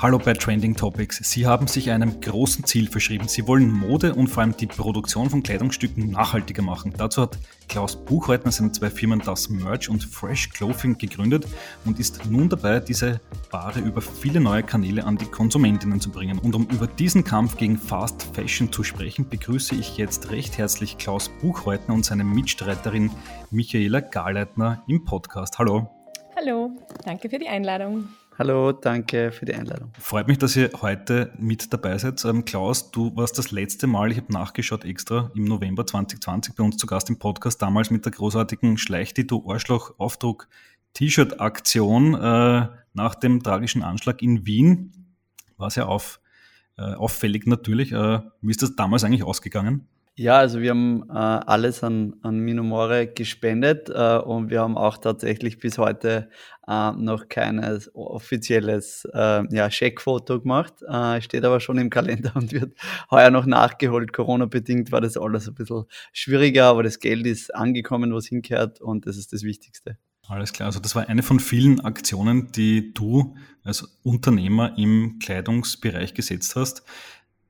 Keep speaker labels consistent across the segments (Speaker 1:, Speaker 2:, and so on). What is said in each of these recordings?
Speaker 1: Hallo bei Trending Topics. Sie haben sich einem großen Ziel verschrieben. Sie wollen Mode und vor allem die Produktion von Kleidungsstücken nachhaltiger machen. Dazu hat Klaus Buchreutner seine zwei Firmen Das Merch und Fresh Clothing gegründet und ist nun dabei, diese Ware über viele neue Kanäle an die Konsumentinnen zu bringen. Und um über diesen Kampf gegen Fast Fashion zu sprechen, begrüße ich jetzt recht herzlich Klaus Buchreutner und seine Mitstreiterin Michaela Garleitner im Podcast. Hallo.
Speaker 2: Hallo, danke für die Einladung.
Speaker 3: Hallo, danke für die Einladung.
Speaker 1: Freut mich, dass ihr heute mit dabei seid. Ähm, Klaus, du warst das letzte Mal, ich habe nachgeschaut extra, im November 2020 bei uns zu Gast im Podcast, damals mit der großartigen Schleich du Arschloch Aufdruck T-Shirt-Aktion äh, nach dem tragischen Anschlag in Wien. War sehr auf, äh, auffällig natürlich. Äh, wie ist das damals eigentlich ausgegangen?
Speaker 3: Ja, also wir haben äh, alles an, an Minumore gespendet äh, und wir haben auch tatsächlich bis heute äh, noch kein offizielles äh, ja, Scheckfoto gemacht. Äh, steht aber schon im Kalender und wird heuer noch nachgeholt. Corona-bedingt war das alles ein bisschen schwieriger, aber das Geld ist angekommen, was hinkehrt und das ist das Wichtigste.
Speaker 1: Alles klar, also das war eine von vielen Aktionen, die du als Unternehmer im Kleidungsbereich gesetzt hast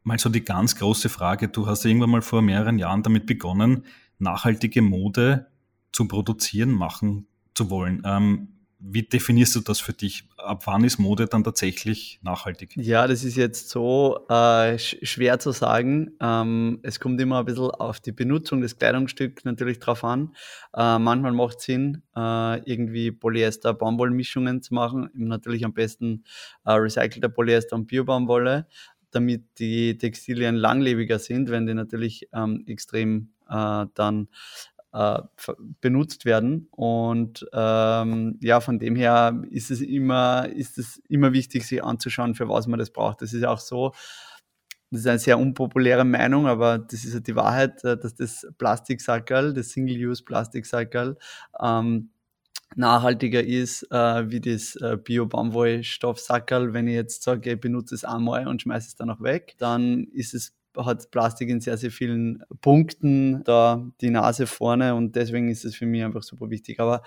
Speaker 1: mal so die ganz große Frage. Du hast irgendwann mal vor mehreren Jahren damit begonnen, nachhaltige Mode zu produzieren, machen zu wollen. Ähm, wie definierst du das für dich? Ab wann ist Mode dann tatsächlich nachhaltig?
Speaker 3: Ja, das ist jetzt so äh, schwer zu sagen. Ähm, es kommt immer ein bisschen auf die Benutzung des Kleidungsstücks natürlich drauf an. Äh, manchmal macht es Sinn, äh, irgendwie Polyester-Baumwollmischungen zu machen. Natürlich am besten äh, recycelter Polyester und Biobaumwolle damit die Textilien langlebiger sind, wenn die natürlich ähm, extrem äh, dann äh, benutzt werden. Und ähm, ja, von dem her ist es immer, ist es immer wichtig, sich anzuschauen, für was man das braucht. Das ist auch so, das ist eine sehr unpopuläre Meinung, aber das ist ja die Wahrheit, äh, dass das Plastiksackerl, das Single-Use-Plastiksackerl, ähm, nachhaltiger ist äh, wie das äh, Bio-Baumwollstoffsackerl. Wenn ich jetzt sage, ich benutze es einmal und schmeiße es dann auch weg, dann ist es hat Plastik in sehr, sehr vielen Punkten da die Nase vorne und deswegen ist es für mich einfach super wichtig. Aber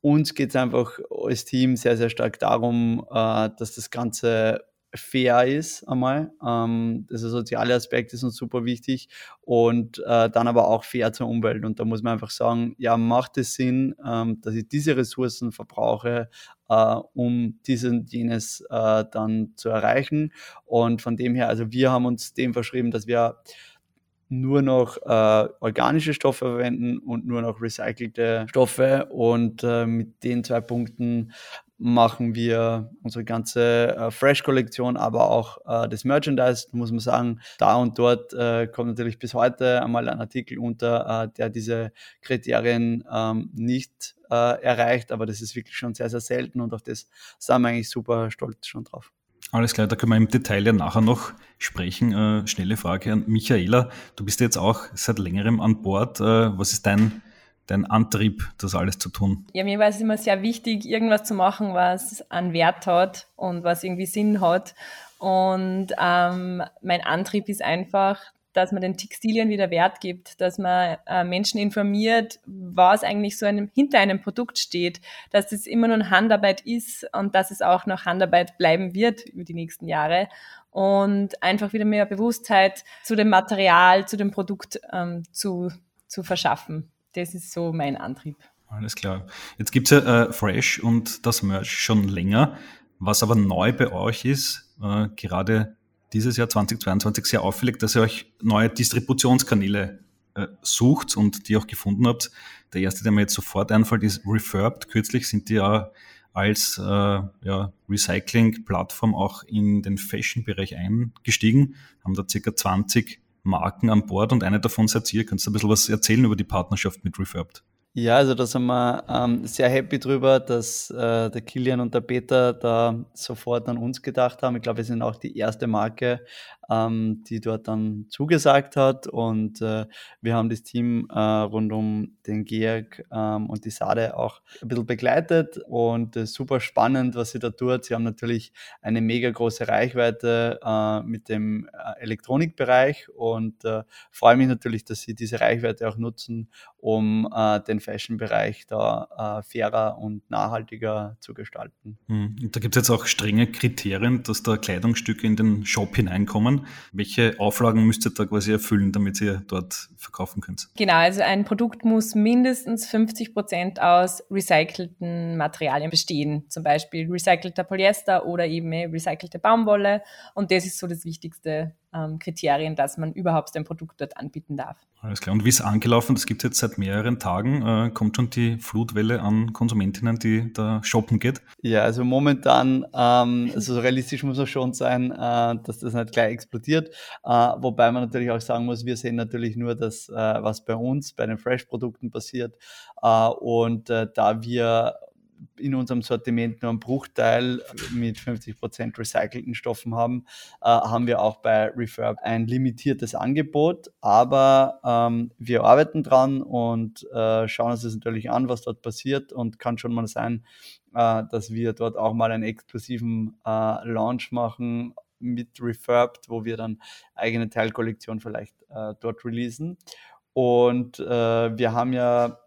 Speaker 3: uns geht es einfach als Team sehr, sehr stark darum, äh, dass das Ganze fair ist einmal. Ähm, also soziale Aspekt ist uns super wichtig und äh, dann aber auch fair zur Umwelt. Und da muss man einfach sagen, ja, macht es Sinn, ähm, dass ich diese Ressourcen verbrauche, äh, um dies und jenes äh, dann zu erreichen. Und von dem her, also wir haben uns dem verschrieben, dass wir nur noch äh, organische Stoffe verwenden und nur noch recycelte Stoffe. Und äh, mit den zwei Punkten machen wir unsere ganze äh, Fresh-Kollektion, aber auch äh, das Merchandise, muss man sagen. Da und dort äh, kommt natürlich bis heute einmal ein Artikel unter, äh, der diese Kriterien ähm, nicht äh, erreicht, aber das ist wirklich schon sehr, sehr selten und auf das sind wir eigentlich super stolz schon drauf.
Speaker 1: Alles klar, da können wir im Detail ja nachher noch sprechen. Äh, schnelle Frage an Michaela. Du bist jetzt auch seit längerem an Bord. was ist dein dein Antrieb, das alles zu tun?
Speaker 2: Ja, mir war es immer sehr wichtig, irgendwas zu machen, was einen Wert hat und was irgendwie Sinn hat. Und ähm, mein Antrieb ist einfach, dass man den Textilien wieder Wert gibt, dass man äh, Menschen informiert, was eigentlich so einem, hinter einem Produkt steht, dass es immer nur Handarbeit ist und dass es auch noch Handarbeit bleiben wird über die nächsten Jahre und einfach wieder mehr Bewusstheit zu dem Material, zu dem Produkt ähm, zu, zu verschaffen das ist so mein Antrieb.
Speaker 1: Alles klar. Jetzt gibt es ja äh, Fresh und das Merch schon länger. Was aber neu bei euch ist, äh, gerade dieses Jahr 2022 sehr auffällig, dass ihr euch neue Distributionskanäle äh, sucht und die auch gefunden habt. Der erste, der mir jetzt sofort einfällt, ist Refurbed. Kürzlich sind die ja als äh, ja, Recycling-Plattform auch in den Fashion-Bereich eingestiegen, haben da circa 20 Marken an Bord und eine davon seid ihr. Kannst du ein bisschen was erzählen über die Partnerschaft mit Refurbed?
Speaker 3: Ja, also da sind wir ähm, sehr happy drüber, dass äh, der Kilian und der Peter da sofort an uns gedacht haben. Ich glaube, wir sind auch die erste Marke, ähm, die dort dann zugesagt hat. Und äh, wir haben das Team äh, rund um den Georg ähm, und die Sade auch ein bisschen begleitet und äh, super spannend, was sie da tut. Sie haben natürlich eine mega große Reichweite äh, mit dem äh, Elektronikbereich und äh, freue mich natürlich, dass sie diese Reichweite auch nutzen, um äh, den Fashion-Bereich da äh, fairer und nachhaltiger zu gestalten.
Speaker 1: Mhm. Da gibt es jetzt auch strenge Kriterien, dass da Kleidungsstücke in den Shop hineinkommen. Welche Auflagen müsst ihr da quasi erfüllen, damit ihr dort verkaufen könnt?
Speaker 2: Genau, also ein Produkt muss mindestens 50 Prozent aus recycelten Materialien bestehen. Zum Beispiel recycelter Polyester oder eben recycelte Baumwolle. Und das ist so das Wichtigste ähm, Kriterien, dass man überhaupt ein Produkt dort anbieten darf.
Speaker 1: Alles klar. Und wie ist angelaufen? Das gibt es jetzt seit mehreren Tagen. Äh, kommt schon die Flutwelle an Konsumentinnen, die da shoppen geht?
Speaker 3: Ja, also momentan, ähm, also realistisch muss man schon sein, äh, dass das nicht gleich explodiert. Äh, wobei man natürlich auch sagen muss, wir sehen natürlich nur das, äh, was bei uns, bei den Fresh-Produkten passiert. Äh, und äh, da wir in unserem Sortiment nur einen Bruchteil mit 50% recycelten Stoffen haben, äh, haben wir auch bei Refurb ein limitiertes Angebot. Aber ähm, wir arbeiten dran und äh, schauen uns das natürlich an, was dort passiert und kann schon mal sein, äh, dass wir dort auch mal einen exklusiven äh, Launch machen mit Refurbed, wo wir dann eigene Teilkollektion vielleicht äh, dort releasen. Und äh, wir haben ja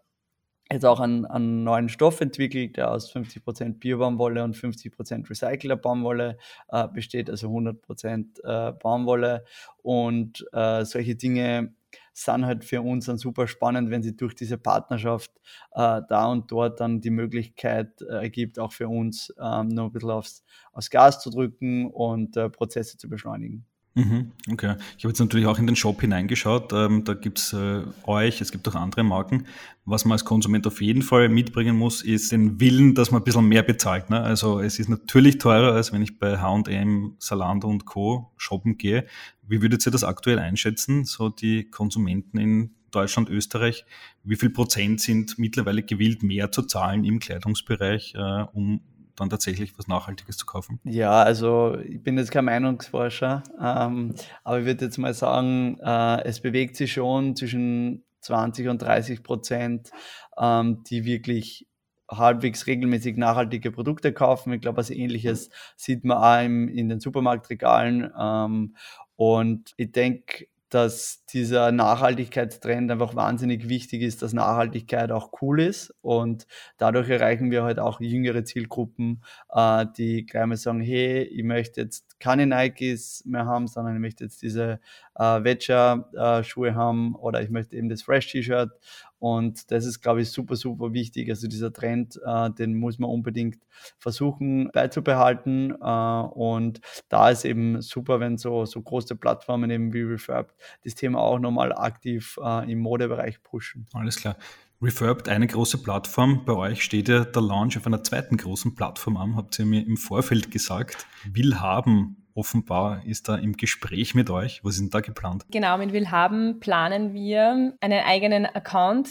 Speaker 3: jetzt auch einen, einen neuen Stoff entwickelt, der aus 50% Biobaumwolle und 50% recycelter Baumwolle äh, besteht, also 100% äh, Baumwolle. Und äh, solche Dinge sind halt für uns dann super spannend, wenn sie durch diese Partnerschaft äh, da und dort dann die Möglichkeit äh, ergibt, auch für uns ähm, noch ein bisschen aufs, aufs Gas zu drücken und äh, Prozesse zu beschleunigen.
Speaker 1: Mhm, okay. Ich habe jetzt natürlich auch in den Shop hineingeschaut. Ähm, da gibt es äh, euch, es gibt auch andere Marken. Was man als Konsument auf jeden Fall mitbringen muss, ist den Willen, dass man ein bisschen mehr bezahlt. Ne? Also es ist natürlich teurer, als wenn ich bei H&M, Salando und Co. shoppen gehe. Wie würdet ihr das aktuell einschätzen, so die Konsumenten in Deutschland, Österreich? Wie viel Prozent sind mittlerweile gewillt, mehr zu zahlen im Kleidungsbereich, äh, um dann tatsächlich was Nachhaltiges zu kaufen?
Speaker 3: Ja, also ich bin jetzt kein Meinungsforscher, ähm, aber ich würde jetzt mal sagen, äh, es bewegt sich schon zwischen 20 und 30 Prozent, ähm, die wirklich halbwegs regelmäßig nachhaltige Produkte kaufen. Ich glaube, was ähnliches sieht man auch im, in den Supermarktregalen. Ähm, und ich denke, dass dieser Nachhaltigkeitstrend einfach wahnsinnig wichtig ist, dass Nachhaltigkeit auch cool ist und dadurch erreichen wir halt auch jüngere Zielgruppen, äh, die gleich mal sagen, hey, ich möchte jetzt keine Nikes mehr haben, sondern ich möchte jetzt diese äh, Veggie-Schuhe äh, haben oder ich möchte eben das Fresh-T-Shirt und das ist, glaube ich, super, super wichtig. Also dieser Trend, äh, den muss man unbedingt versuchen beizubehalten. Und da ist eben super, wenn so, so große Plattformen eben wie Refurbed das Thema auch nochmal aktiv äh, im Modebereich pushen.
Speaker 1: Alles klar. Refurbed, eine große Plattform. Bei euch steht ja der Launch auf einer zweiten großen Plattform an, habt ihr mir im Vorfeld gesagt. Willhaben offenbar ist da im Gespräch mit euch. Was ist denn da geplant?
Speaker 2: Genau, mit Willhaben planen wir einen eigenen Account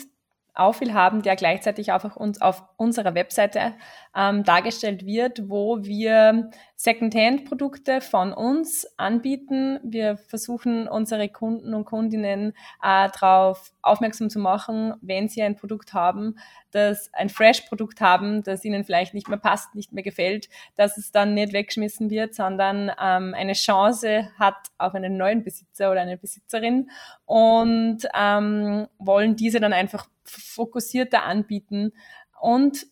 Speaker 2: auf Willhaben, der gleichzeitig auch auf, uns, auf unserer Webseite ähm, dargestellt wird, wo wir Secondhand-Produkte von uns anbieten. Wir versuchen unsere Kunden und Kundinnen äh, darauf aufmerksam zu machen, wenn sie ein Produkt haben, das ein Fresh-Produkt haben, das ihnen vielleicht nicht mehr passt, nicht mehr gefällt, dass es dann nicht weggeschmissen wird, sondern ähm, eine Chance hat auf einen neuen Besitzer oder eine Besitzerin und ähm, wollen diese dann einfach fokussierter anbieten und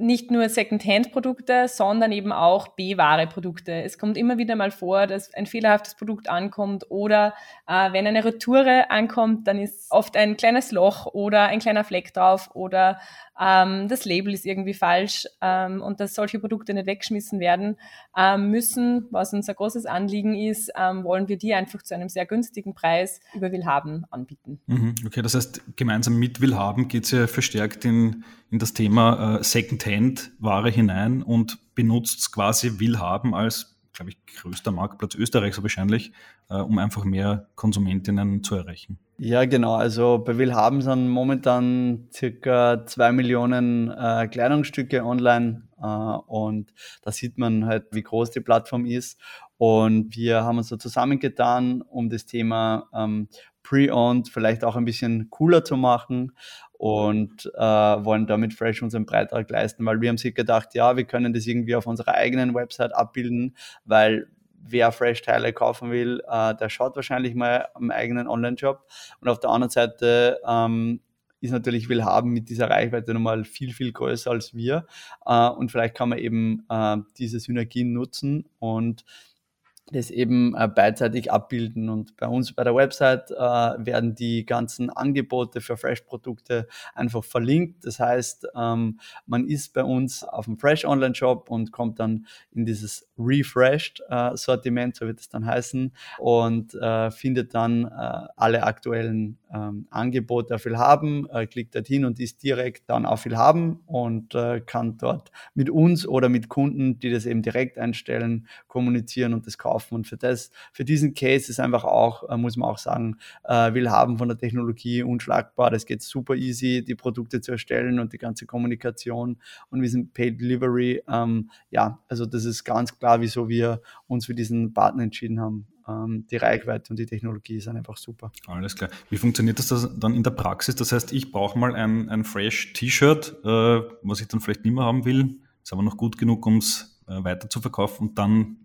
Speaker 2: nicht nur Second-Hand-Produkte, sondern eben auch B-Ware-Produkte. Es kommt immer wieder mal vor, dass ein fehlerhaftes Produkt ankommt oder äh, wenn eine Retoure ankommt, dann ist oft ein kleines Loch oder ein kleiner Fleck drauf oder ähm, das Label ist irgendwie falsch ähm, und dass solche Produkte nicht weggeschmissen werden ähm, müssen, was unser großes Anliegen ist, ähm, wollen wir die einfach zu einem sehr günstigen Preis über Willhaben anbieten.
Speaker 1: Mhm, okay, das heißt, gemeinsam mit Willhaben geht es ja verstärkt in, in das Thema äh, Secondhand-Ware hinein und benutzt quasi Willhaben als glaube ich, größter Marktplatz Österreichs wahrscheinlich, äh, um einfach mehr Konsumentinnen zu erreichen.
Speaker 3: Ja, genau. Also bei Willhaben sind momentan circa zwei Millionen äh, Kleidungsstücke online äh, und da sieht man halt, wie groß die Plattform ist. Und wir haben uns so zusammengetan, um das Thema ähm, Pre-Owned vielleicht auch ein bisschen cooler zu machen und äh, wollen damit Fresh unseren Beitrag leisten, weil wir haben sich gedacht, ja, wir können das irgendwie auf unserer eigenen Website abbilden, weil wer Fresh-Teile kaufen will, äh, der schaut wahrscheinlich mal am eigenen Online-Shop. Und auf der anderen Seite ähm, ist natürlich Willhaben mit dieser Reichweite nochmal viel, viel größer als wir. Äh, und vielleicht kann man eben äh, diese Synergien nutzen und das eben äh, beidseitig abbilden. Und bei uns bei der Website äh, werden die ganzen Angebote für Fresh-Produkte einfach verlinkt. Das heißt, ähm, man ist bei uns auf dem Fresh Online Shop und kommt dann in dieses Refreshed äh, Sortiment, so wird es dann heißen, und äh, findet dann äh, alle aktuellen ähm, Angebote auf Willhaben, äh, klickt dorthin und ist direkt dann auf Willhaben und kann dort mit uns oder mit Kunden, die das eben direkt einstellen, kommunizieren und das kaufen. Und für das, für diesen Case ist einfach auch, äh, muss man auch sagen, äh, will haben von der Technologie unschlagbar. Das geht super easy, die Produkte zu erstellen und die ganze Kommunikation. Und wir sind Paid Delivery. Ähm, ja, also das ist ganz klar, wieso wir uns für diesen Partner entschieden haben ähm, die Reichweite und die Technologie ist einfach super.
Speaker 1: Alles klar. Wie funktioniert das dann in der Praxis? Das heißt, ich brauche mal ein, ein Fresh T-Shirt, äh, was ich dann vielleicht nicht mehr haben will, ist aber noch gut genug, um es äh, weiter zu verkaufen und dann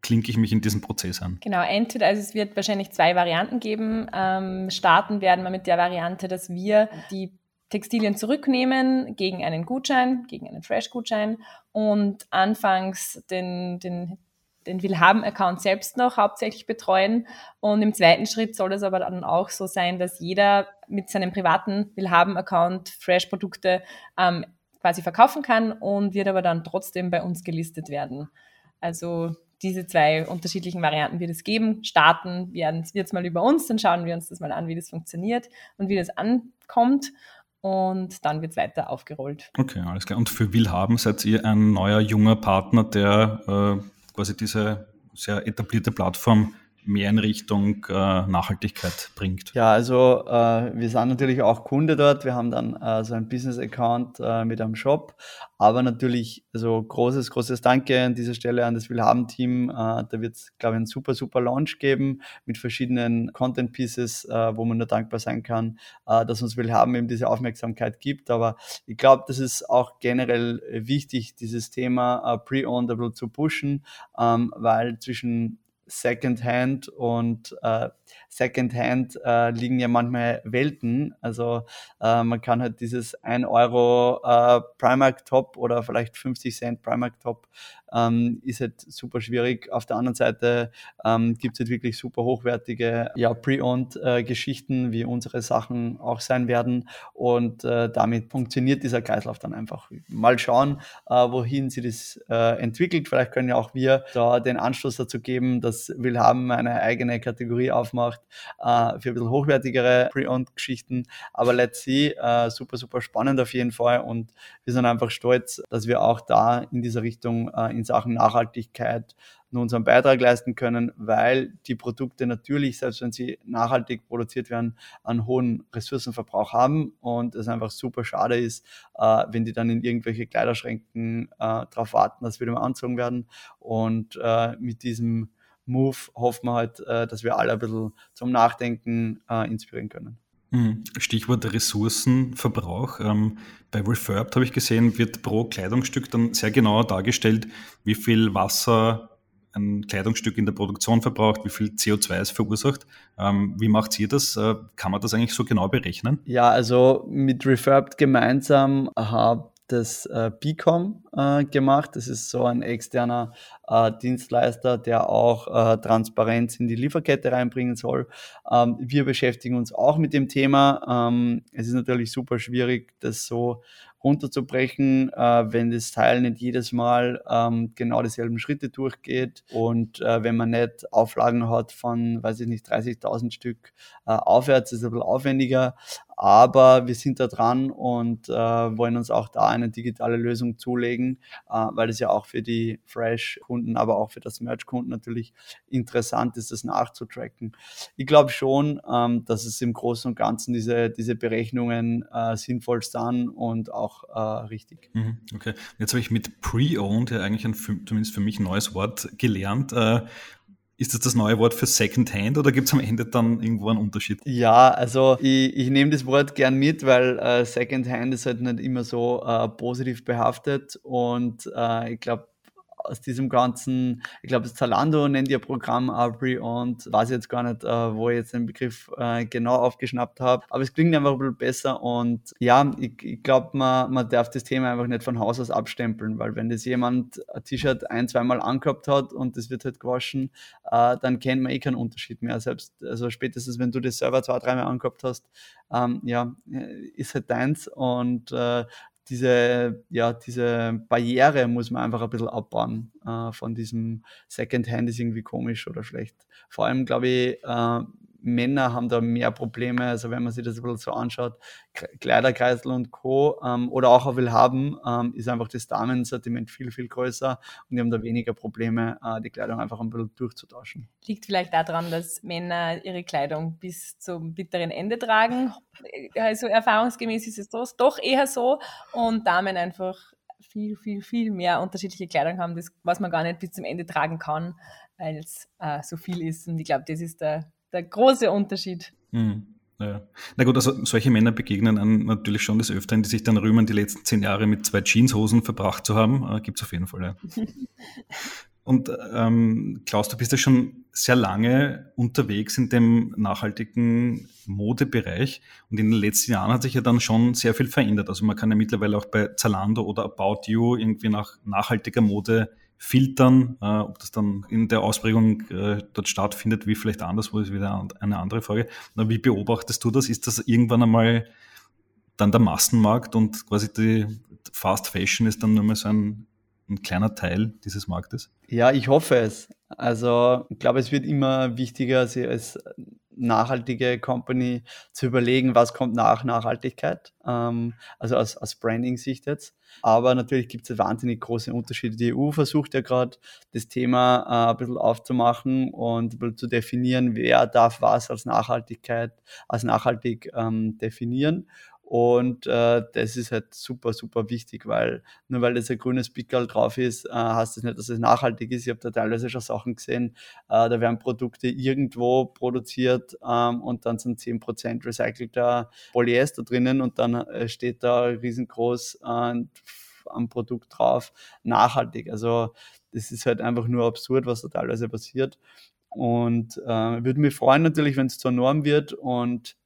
Speaker 1: klinke ich mich in diesen Prozess an?
Speaker 2: Genau, entweder, also es wird wahrscheinlich zwei Varianten geben. Ähm, starten werden wir mit der Variante, dass wir die Textilien zurücknehmen gegen einen Gutschein, gegen einen Fresh-Gutschein und anfangs den, den, den Willhaben-Account selbst noch hauptsächlich betreuen. Und im zweiten Schritt soll es aber dann auch so sein, dass jeder mit seinem privaten Willhaben-Account Fresh-Produkte ähm, quasi verkaufen kann und wird aber dann trotzdem bei uns gelistet werden. Also diese zwei unterschiedlichen Varianten wird es geben. Starten wird es mal über uns, dann schauen wir uns das mal an, wie das funktioniert und wie das ankommt. Und dann wird es weiter aufgerollt.
Speaker 1: Okay, alles klar. Und für Willhaben seid ihr ein neuer junger Partner, der äh, quasi diese sehr etablierte Plattform mehr in Richtung äh, Nachhaltigkeit bringt.
Speaker 3: Ja, also äh, wir sind natürlich auch Kunde dort. Wir haben dann äh, so ein Business-Account äh, mit einem Shop. Aber natürlich, also großes, großes Danke an dieser Stelle an das Willhaben-Team. Äh, da wird es, glaube ich, einen super, super Launch geben mit verschiedenen Content-Pieces, äh, wo man nur dankbar sein kann, dass uns Willhaben eben diese Aufmerksamkeit gibt. Aber ich glaube, das ist auch generell wichtig, dieses Thema Pre-Ownable zu pushen, ähm, weil zwischen Secondhand und äh, Secondhand äh, liegen ja manchmal Welten. Also äh, man kann halt dieses 1 Euro äh, Primark Top oder vielleicht 50 Cent Primark Top ähm, ist halt super schwierig. Auf der anderen Seite ähm, gibt es halt wirklich super hochwertige ja, Pre-Owned äh, wie unsere Sachen auch sein werden. Und äh, damit funktioniert dieser Kreislauf dann einfach. Mal schauen, äh, wohin sie das äh, entwickelt. Vielleicht können ja auch wir da den Anstoß dazu geben, dass Willhaben eine eigene Kategorie aufmacht äh, für ein bisschen hochwertigere Pre-Owned Geschichten. Aber let's see, äh, super, super spannend auf jeden Fall. Und wir sind einfach stolz, dass wir auch da in dieser Richtung in Sachen Nachhaltigkeit nur unseren Beitrag leisten können, weil die Produkte natürlich, selbst wenn sie nachhaltig produziert werden, einen hohen Ressourcenverbrauch haben und es einfach super schade ist, äh, wenn die dann in irgendwelche Kleiderschränken äh, darauf warten, dass wieder mal anzogen werden. Und äh, mit diesem Move hoffen wir halt, äh, dass wir alle ein bisschen zum Nachdenken äh, inspirieren können.
Speaker 1: Mhm. Stichwort Ressourcenverbrauch. Ähm, bei Refurbed habe ich gesehen, wird pro Kleidungsstück dann sehr genau dargestellt, wie viel Wasser ein Kleidungsstück in der Produktion verbraucht, wie viel CO2 es verursacht. Ähm, wie macht ihr das? Äh, kann man das eigentlich so genau berechnen?
Speaker 3: Ja, also mit Refurbed gemeinsam habe das äh, BICOM äh, gemacht. Das ist so ein externer äh, Dienstleister, der auch äh, Transparenz in die Lieferkette reinbringen soll. Ähm, wir beschäftigen uns auch mit dem Thema. Ähm, es ist natürlich super schwierig, das so runterzubrechen, äh, wenn das Teil nicht jedes Mal ähm, genau dieselben Schritte durchgeht und äh, wenn man nicht Auflagen hat von, weiß ich nicht, 30.000 Stück äh, aufwärts, ist es ein bisschen aufwendiger, aber wir sind da dran und äh, wollen uns auch da eine digitale Lösung zulegen, äh, weil es ja auch für die Fresh-Kunden, aber auch für das Merch-Kunden natürlich interessant ist, das nachzutracken. Ich glaube schon, ähm, dass es im Großen und Ganzen diese, diese Berechnungen äh, sinnvoll sind und auch äh, richtig.
Speaker 1: Mhm, okay, jetzt habe ich mit Pre-Owned ja eigentlich ein, zumindest für mich ein neues Wort gelernt. Ist das das neue Wort für Secondhand oder gibt es am Ende dann irgendwo einen Unterschied?
Speaker 3: Ja, also ich, ich nehme das Wort gern mit, weil äh, Secondhand ist halt nicht immer so äh, positiv behaftet und äh, ich glaube, aus diesem ganzen, ich glaube, Zalando nennt ihr Programm Abri und weiß jetzt gar nicht, äh, wo ich jetzt den Begriff äh, genau aufgeschnappt habe. Aber es klingt einfach ein bisschen besser und ja, ich, ich glaube, man, man darf das Thema einfach nicht von Haus aus abstempeln, weil wenn das jemand ein T-Shirt ein, zweimal angehabt hat und das wird halt gewaschen, äh, dann kennt man eh keinen Unterschied mehr. Selbst, also spätestens, wenn du das selber zwei, dreimal angehabt hast, ähm, ja, ist halt deins und äh, diese, ja, diese Barriere muss man einfach ein bisschen abbauen äh, von diesem Secondhand ist irgendwie komisch oder schlecht. Vor allem, glaube ich, äh, Männer haben da mehr Probleme, also wenn man sich das ein bisschen so anschaut, Kleiderkreisel und Co. Ähm, oder auch will haben, ähm, ist einfach das Damensortiment viel, viel größer und die haben da weniger Probleme, äh, die Kleidung einfach ein bisschen durchzutauschen.
Speaker 2: Liegt vielleicht daran, dass Männer ihre Kleidung bis zum bitteren Ende tragen. Also erfahrungsgemäß ist es doch eher so und Damen einfach viel, viel, viel mehr unterschiedliche Kleidung haben, das, was man gar nicht bis zum Ende tragen kann, weil es äh, so viel ist. Und ich glaube, das ist der der große Unterschied.
Speaker 1: Hm. Ja. Na gut, also solche Männer begegnen einem natürlich schon des Öfteren, die sich dann rühmen, die letzten zehn Jahre mit zwei Jeanshosen verbracht zu haben. Äh, Gibt es auf jeden Fall, ja. Und ähm, Klaus, du bist ja schon sehr lange unterwegs in dem nachhaltigen Modebereich und in den letzten Jahren hat sich ja dann schon sehr viel verändert. Also man kann ja mittlerweile auch bei Zalando oder About You irgendwie nach nachhaltiger Mode filtern. Äh, ob das dann in der Ausprägung äh, dort stattfindet, wie vielleicht anderswo, ist wieder eine andere Frage. Na, wie beobachtest du das? Ist das irgendwann einmal dann der Massenmarkt und quasi die Fast Fashion ist dann nur mal so ein, ein kleiner Teil dieses Marktes?
Speaker 3: Ja, ich hoffe es. Also ich glaube, es wird immer wichtiger, als nachhaltige Company zu überlegen, was kommt nach Nachhaltigkeit, ähm, also aus, aus Branding-Sicht jetzt. Aber natürlich gibt es wahnsinnig große Unterschiede. Die EU versucht ja gerade das Thema äh, ein bisschen aufzumachen und zu definieren, wer darf was als Nachhaltigkeit, als nachhaltig ähm, definieren. Und äh, das ist halt super, super wichtig, weil nur weil das ein grünes Pickel drauf ist, äh, heißt das nicht, dass es nachhaltig ist. Ich habe da teilweise schon Sachen gesehen, äh, da werden Produkte irgendwo produziert ähm, und dann sind 10% recycelter Polyester drinnen und dann äh, steht da riesengroß äh, am Produkt drauf, nachhaltig. Also das ist halt einfach nur absurd, was da teilweise passiert. Und äh, würde mich freuen natürlich, wenn es zur Norm wird und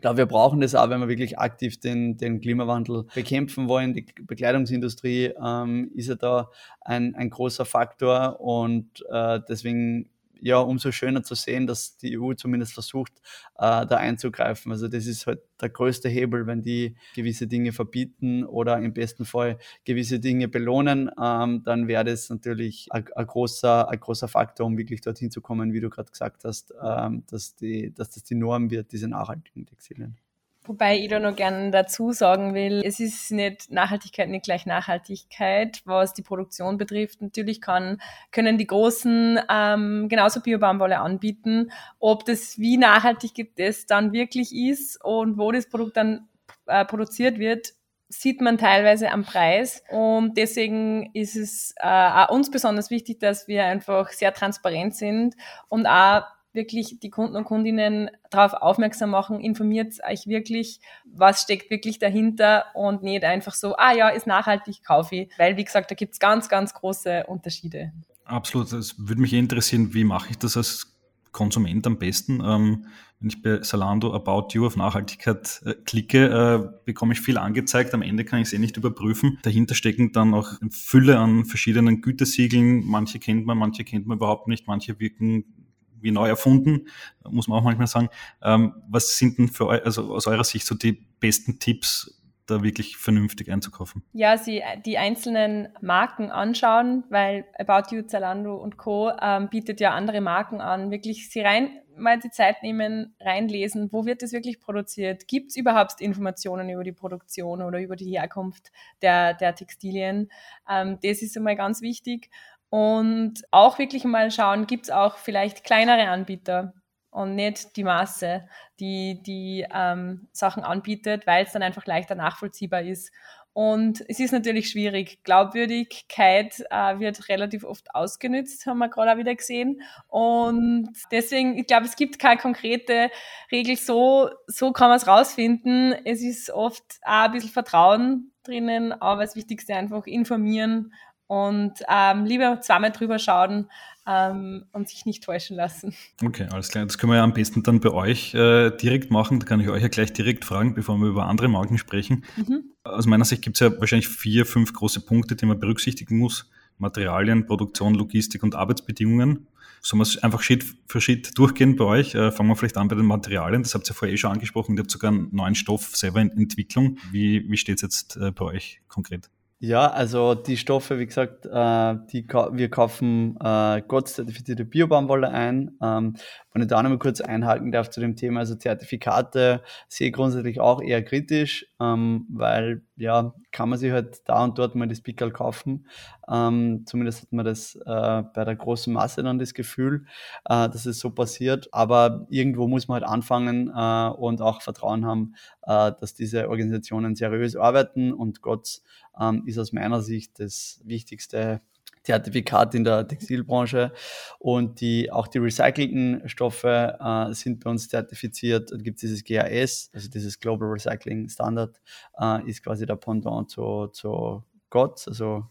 Speaker 3: glaube, wir brauchen das auch, wenn wir wirklich aktiv den, den Klimawandel bekämpfen wollen. Die Bekleidungsindustrie ähm, ist ja da ein, ein großer Faktor und äh, deswegen ja, umso schöner zu sehen, dass die EU zumindest versucht, äh, da einzugreifen. Also das ist halt der größte Hebel, wenn die gewisse Dinge verbieten oder im besten Fall gewisse Dinge belohnen, ähm, dann wäre das natürlich ein, großer, großer Faktor, um wirklich dorthin zu kommen, wie du gerade gesagt hast, ähm, dass, die, dass das die Norm wird, diese nachhaltigen Textilien.
Speaker 2: Wobei ich da noch gerne dazu sagen will, es ist nicht Nachhaltigkeit nicht gleich Nachhaltigkeit, was die Produktion betrifft. Natürlich kann, können die Großen ähm, genauso Biobaumwolle anbieten. Ob das wie nachhaltig das dann wirklich ist und wo das Produkt dann äh, produziert wird, sieht man teilweise am Preis. Und deswegen ist es äh, auch uns besonders wichtig, dass wir einfach sehr transparent sind und auch wirklich die Kunden und Kundinnen darauf aufmerksam machen, informiert euch wirklich, was steckt wirklich dahinter und nicht einfach so, ah ja, ist nachhaltig, kaufe ich. Weil, wie gesagt, da gibt es ganz, ganz große Unterschiede.
Speaker 1: Absolut. Es würde mich interessieren, wie mache ich das als Konsument am besten? Ähm, wenn ich bei Salando About You auf Nachhaltigkeit äh, klicke, äh, bekomme ich viel angezeigt. Am Ende kann ich es eh nicht überprüfen. Dahinter stecken dann auch eine Fülle an verschiedenen Gütesiegeln. Manche kennt man, manche kennt man überhaupt nicht. Manche wirken wie neu erfunden, muss man auch manchmal sagen. Ähm, was sind denn für eu also aus eurer Sicht so die besten Tipps, da wirklich vernünftig einzukaufen?
Speaker 2: Ja, sie die einzelnen Marken anschauen, weil About You, Zalando und Co. Ähm, bietet ja andere Marken an. Wirklich sie rein mal die Zeit nehmen, reinlesen, wo wird das wirklich produziert? Gibt es überhaupt Informationen über die Produktion oder über die Herkunft der, der Textilien? Ähm, das ist einmal ganz wichtig. Und auch wirklich mal schauen, gibt es auch vielleicht kleinere Anbieter und nicht die Masse, die die ähm, Sachen anbietet, weil es dann einfach leichter nachvollziehbar ist. Und es ist natürlich schwierig. Glaubwürdigkeit äh, wird relativ oft ausgenützt, haben wir gerade auch wieder gesehen. Und deswegen, ich glaube, es gibt keine konkrete Regel, so, so kann man es rausfinden. Es ist oft auch ein bisschen Vertrauen drinnen, aber das Wichtigste einfach informieren und ähm, lieber zweimal drüber schauen ähm, und sich nicht täuschen lassen.
Speaker 1: Okay, alles klar. Das können wir ja am besten dann bei euch äh, direkt machen. Da kann ich euch ja gleich direkt fragen, bevor wir über andere Marken sprechen. Mhm. Aus meiner Sicht gibt es ja wahrscheinlich vier, fünf große Punkte, die man berücksichtigen muss. Materialien, Produktion, Logistik und Arbeitsbedingungen. Sollen wir es einfach Schritt für Schritt durchgehen bei euch? Äh, fangen wir vielleicht an bei den Materialien. Das habt ihr vorher eh schon angesprochen. Ihr habt sogar einen neuen Stoff selber in Entwicklung. Wie, wie steht es jetzt äh, bei euch konkret?
Speaker 3: Ja, also die Stoffe, wie gesagt, äh, die, wir kaufen äh, GOTS-zertifizierte Biobaumwolle ein. Ähm, wenn ich da nochmal kurz einhalten darf zu dem Thema, also Zertifikate sehe ich grundsätzlich auch eher kritisch, ähm, weil ja, kann man sich halt da und dort mal das Pickel kaufen. Ähm, zumindest hat man das äh, bei der großen Masse dann das Gefühl, äh, dass es so passiert. Aber irgendwo muss man halt anfangen äh, und auch Vertrauen haben, äh, dass diese Organisationen seriös arbeiten und GOTS ähm, ist aus meiner Sicht das wichtigste Zertifikat in der Textilbranche und die, auch die recycelten Stoffe äh, sind bei uns zertifiziert. Da gibt es dieses GAS, also dieses Global Recycling Standard, äh, ist quasi der Pendant zu, zu GOTS, also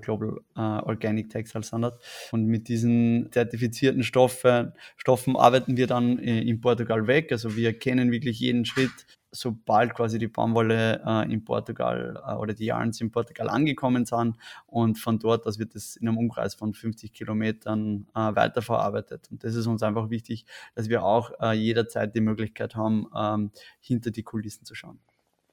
Speaker 3: Global äh, Organic Textile Standard. Und mit diesen zertifizierten Stoffen, Stoffen arbeiten wir dann äh, in Portugal weg. Also wir kennen wirklich jeden Schritt sobald quasi die Baumwolle äh, in Portugal äh, oder die Yarns in Portugal angekommen sind und von dort aus wird es in einem Umkreis von 50 Kilometern äh, weiterverarbeitet. Und das ist uns einfach wichtig, dass wir auch äh, jederzeit die Möglichkeit haben, ähm, hinter die Kulissen zu schauen.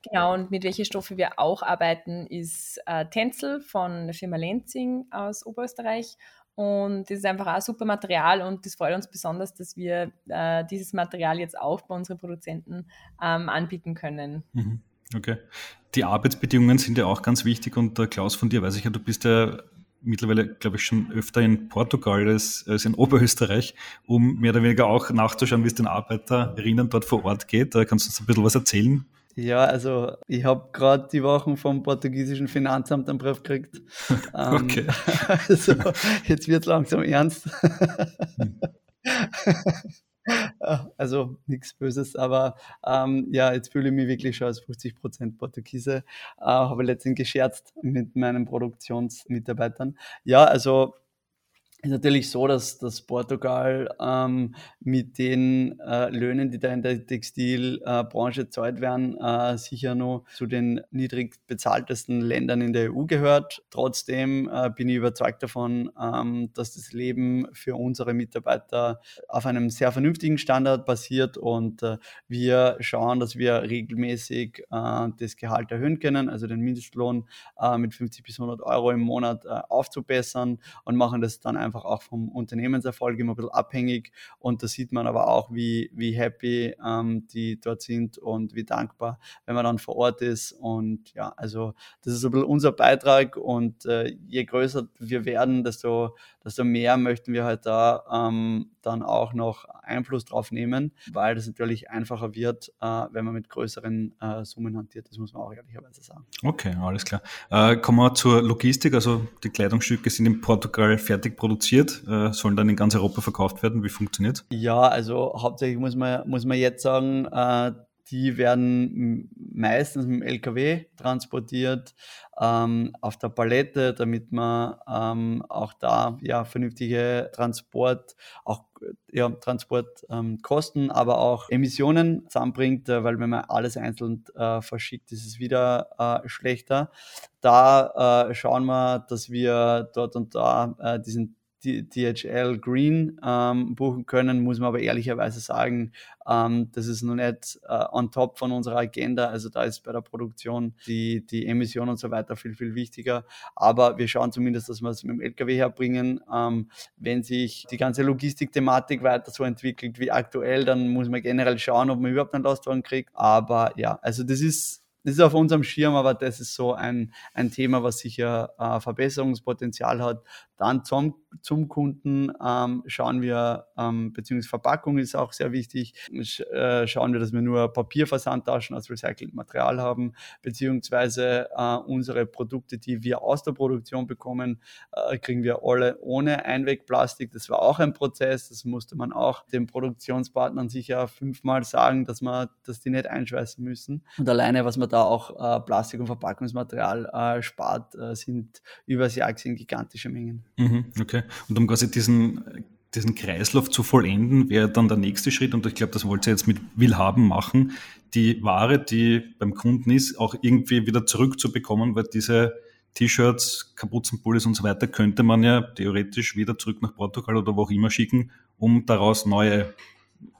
Speaker 2: Genau, und mit welchen Stoffen wir auch arbeiten, ist äh, Tänzel von der Firma Lenzing aus Oberösterreich und das ist einfach auch super Material und das freut uns besonders, dass wir äh, dieses Material jetzt auch bei unseren Produzenten ähm, anbieten können.
Speaker 1: Mhm. Okay. Die Arbeitsbedingungen sind ja auch ganz wichtig und der Klaus von dir weiß ich ja, du bist ja mittlerweile, glaube ich, schon öfter in Portugal als, als in Oberösterreich, um mehr oder weniger auch nachzuschauen, wie es den Arbeiterinnen dort vor Ort geht. Kannst du uns ein bisschen was erzählen?
Speaker 3: Ja, also ich habe gerade die Wochen vom portugiesischen Finanzamt einen Brief gekriegt. Ähm, okay. also jetzt wird langsam ernst. also nichts Böses, aber ähm, ja, jetzt fühle ich mich wirklich schon als 50% Portugiese. Äh, habe letztens gescherzt mit meinen Produktionsmitarbeitern. Ja, also ist natürlich so, dass, dass Portugal ähm, mit den äh, Löhnen, die da in der Textilbranche äh, zahlt werden, äh, sicher noch zu den niedrig bezahltesten Ländern in der EU gehört. Trotzdem äh, bin ich überzeugt davon, ähm, dass das Leben für unsere Mitarbeiter auf einem sehr vernünftigen Standard basiert und äh, wir schauen, dass wir regelmäßig äh, das Gehalt erhöhen können, also den Mindestlohn mit 50 bis 100 Euro im Monat aufzubessern und machen das dann einfach einfach auch vom Unternehmenserfolg immer ein bisschen abhängig. Und da sieht man aber auch, wie, wie happy ähm, die dort sind und wie dankbar, wenn man dann vor Ort ist. Und ja, also das ist ein bisschen unser Beitrag. Und äh, je größer wir werden, desto, desto mehr möchten wir halt da ähm, dann auch noch Einfluss drauf nehmen, weil das natürlich einfacher wird, äh, wenn man mit größeren äh, Summen hantiert. Das muss man auch ehrlicherweise sagen.
Speaker 1: Okay, alles klar. Äh, kommen wir zur Logistik. Also die Kleidungsstücke sind in Portugal fertig produziert, äh, sollen dann in ganz Europa verkauft werden. Wie funktioniert?
Speaker 3: Ja, also hauptsächlich muss man, muss man jetzt sagen, äh, die werden meistens mit dem LKW transportiert ähm, auf der Palette, damit man ähm, auch da ja vernünftige Transport, auch ja, Transportkosten, ähm, aber auch Emissionen zusammenbringt, äh, weil wenn man alles einzeln äh, verschickt, ist es wieder äh, schlechter. Da äh, schauen wir, dass wir dort und da äh, diesen DHL Green ähm, buchen können, muss man aber ehrlicherweise sagen, ähm, das ist noch nicht äh, on top von unserer Agenda. Also da ist bei der Produktion die, die Emission und so weiter viel, viel wichtiger. Aber wir schauen zumindest, dass wir es mit dem LKW herbringen. Ähm, wenn sich die ganze Logistikthematik weiter so entwickelt wie aktuell, dann muss man generell schauen, ob man überhaupt einen Lastwagen kriegt. Aber ja, also das ist das ist auf unserem Schirm, aber das ist so ein, ein Thema, was sicher äh, Verbesserungspotenzial hat. Dann zum zum Kunden ähm, schauen wir, ähm, beziehungsweise Verpackung ist auch sehr wichtig, sch äh, schauen wir, dass wir nur Papierversandtaschen aus recyceltem Material haben, beziehungsweise äh, unsere Produkte, die wir aus der Produktion bekommen, äh, kriegen wir alle ohne Einwegplastik. Das war auch ein Prozess, das musste man auch den Produktionspartnern sicher fünfmal sagen, dass man, dass die nicht einschweißen müssen. Und alleine, was man da auch äh, Plastik und Verpackungsmaterial äh, spart, äh, sind übers Jahr gesehen gigantische Mengen.
Speaker 1: Mhm, okay. Und um quasi diesen diesen Kreislauf zu vollenden, wäre dann der nächste Schritt, und ich glaube, das wollt ihr jetzt mit Willhaben machen, die Ware, die beim Kunden ist, auch irgendwie wieder zurückzubekommen, weil diese T-Shirts, Kapuzenpullis und so weiter könnte man ja theoretisch wieder zurück nach Portugal oder wo auch immer schicken, um daraus neue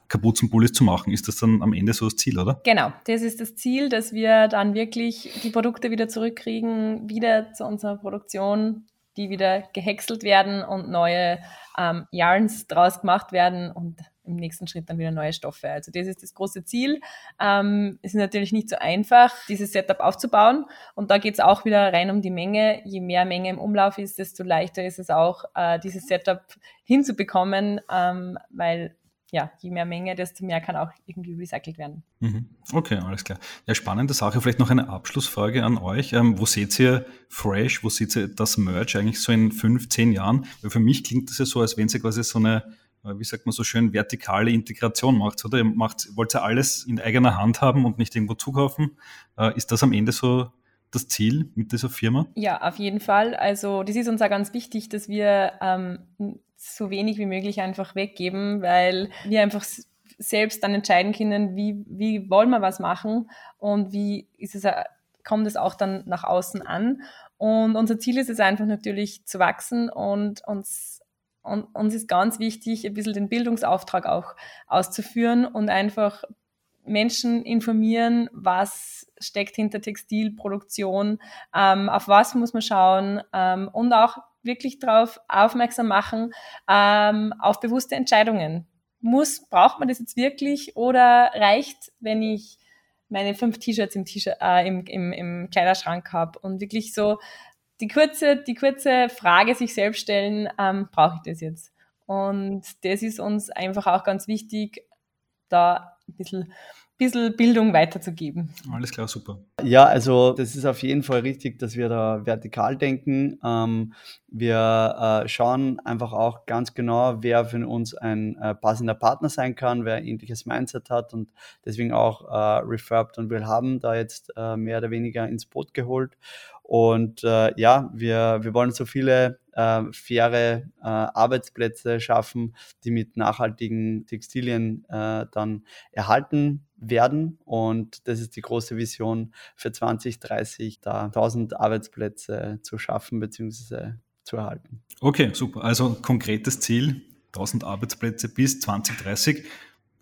Speaker 1: Kapuzenpullis zu machen. Ist das dann am Ende so das Ziel, oder?
Speaker 2: Genau, das ist das Ziel, dass wir dann wirklich die Produkte wieder zurückkriegen, wieder zu unserer Produktion, die wieder gehäckselt werden und neue ähm, Yarns draus gemacht werden und im nächsten Schritt dann wieder neue Stoffe. Also das ist das große Ziel. Ähm, es ist natürlich nicht so einfach, dieses Setup aufzubauen. Und da geht es auch wieder rein um die Menge. Je mehr Menge im Umlauf ist, desto leichter ist es auch, äh, dieses Setup hinzubekommen, ähm, weil ja, je mehr Menge, desto mehr kann auch irgendwie recycelt werden.
Speaker 1: Mhm. Okay, alles klar. Ja, spannende Sache. Vielleicht noch eine Abschlussfrage an euch. Ähm, wo seht ihr Fresh, wo seht ihr das Merch eigentlich so in fünf, zehn Jahren? Weil für mich klingt das ja so, als wenn sie quasi so eine, äh, wie sagt man so schön, vertikale Integration macht, oder? Ihr macht, wollt ihr alles in eigener Hand haben und nicht irgendwo zukaufen? Äh, ist das am Ende so das Ziel mit dieser Firma?
Speaker 2: Ja, auf jeden Fall. Also das ist uns auch ganz wichtig, dass wir ähm, so wenig wie möglich einfach weggeben, weil wir einfach selbst dann entscheiden können, wie, wie wollen wir was machen und wie ist es, kommt es auch dann nach außen an. Und unser Ziel ist es einfach natürlich zu wachsen und uns, und uns ist ganz wichtig, ein bisschen den Bildungsauftrag auch auszuführen und einfach Menschen informieren, was steckt hinter Textilproduktion, ähm, auf was muss man schauen ähm, und auch wirklich darauf aufmerksam machen, ähm, auf bewusste Entscheidungen. Muss, braucht man das jetzt wirklich oder reicht, wenn ich meine fünf T-Shirts im, äh, im, im, im Kleiderschrank habe und wirklich so die kurze, die kurze Frage sich selbst stellen, ähm, brauche ich das jetzt? Und das ist uns einfach auch ganz wichtig, da ein bisschen bisschen Bildung weiterzugeben.
Speaker 1: Alles klar, super.
Speaker 3: Ja, also das ist auf jeden Fall richtig, dass wir da vertikal denken. Ähm, wir äh, schauen einfach auch ganz genau, wer für uns ein äh, passender Partner sein kann, wer ein ähnliches Mindset hat und deswegen auch äh, Refurbed und wir haben da jetzt äh, mehr oder weniger ins Boot geholt. Und äh, ja, wir, wir wollen so viele äh, faire äh, Arbeitsplätze schaffen, die mit nachhaltigen Textilien äh, dann erhalten werden. Und das ist die große Vision für 2030, da 1000 Arbeitsplätze zu schaffen bzw. zu erhalten.
Speaker 1: Okay, super. Also konkretes Ziel, 1000 Arbeitsplätze bis 2030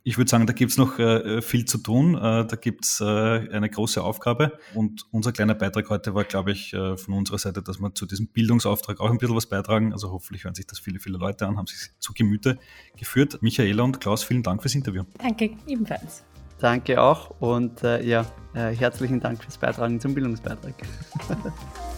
Speaker 1: ich würde sagen, da gibt's noch äh, viel zu tun. Äh, da gibt's äh, eine große Aufgabe. Und unser kleiner Beitrag heute war, glaube ich, äh, von unserer Seite, dass wir zu diesem Bildungsauftrag auch ein bisschen was beitragen. Also hoffentlich hören sich das viele, viele Leute an, haben sich zu Gemüte geführt. Michaela und Klaus, vielen Dank fürs Interview.
Speaker 2: Danke, ebenfalls.
Speaker 3: Danke auch und äh, ja, äh, herzlichen Dank fürs Beitragen zum Bildungsbeitrag.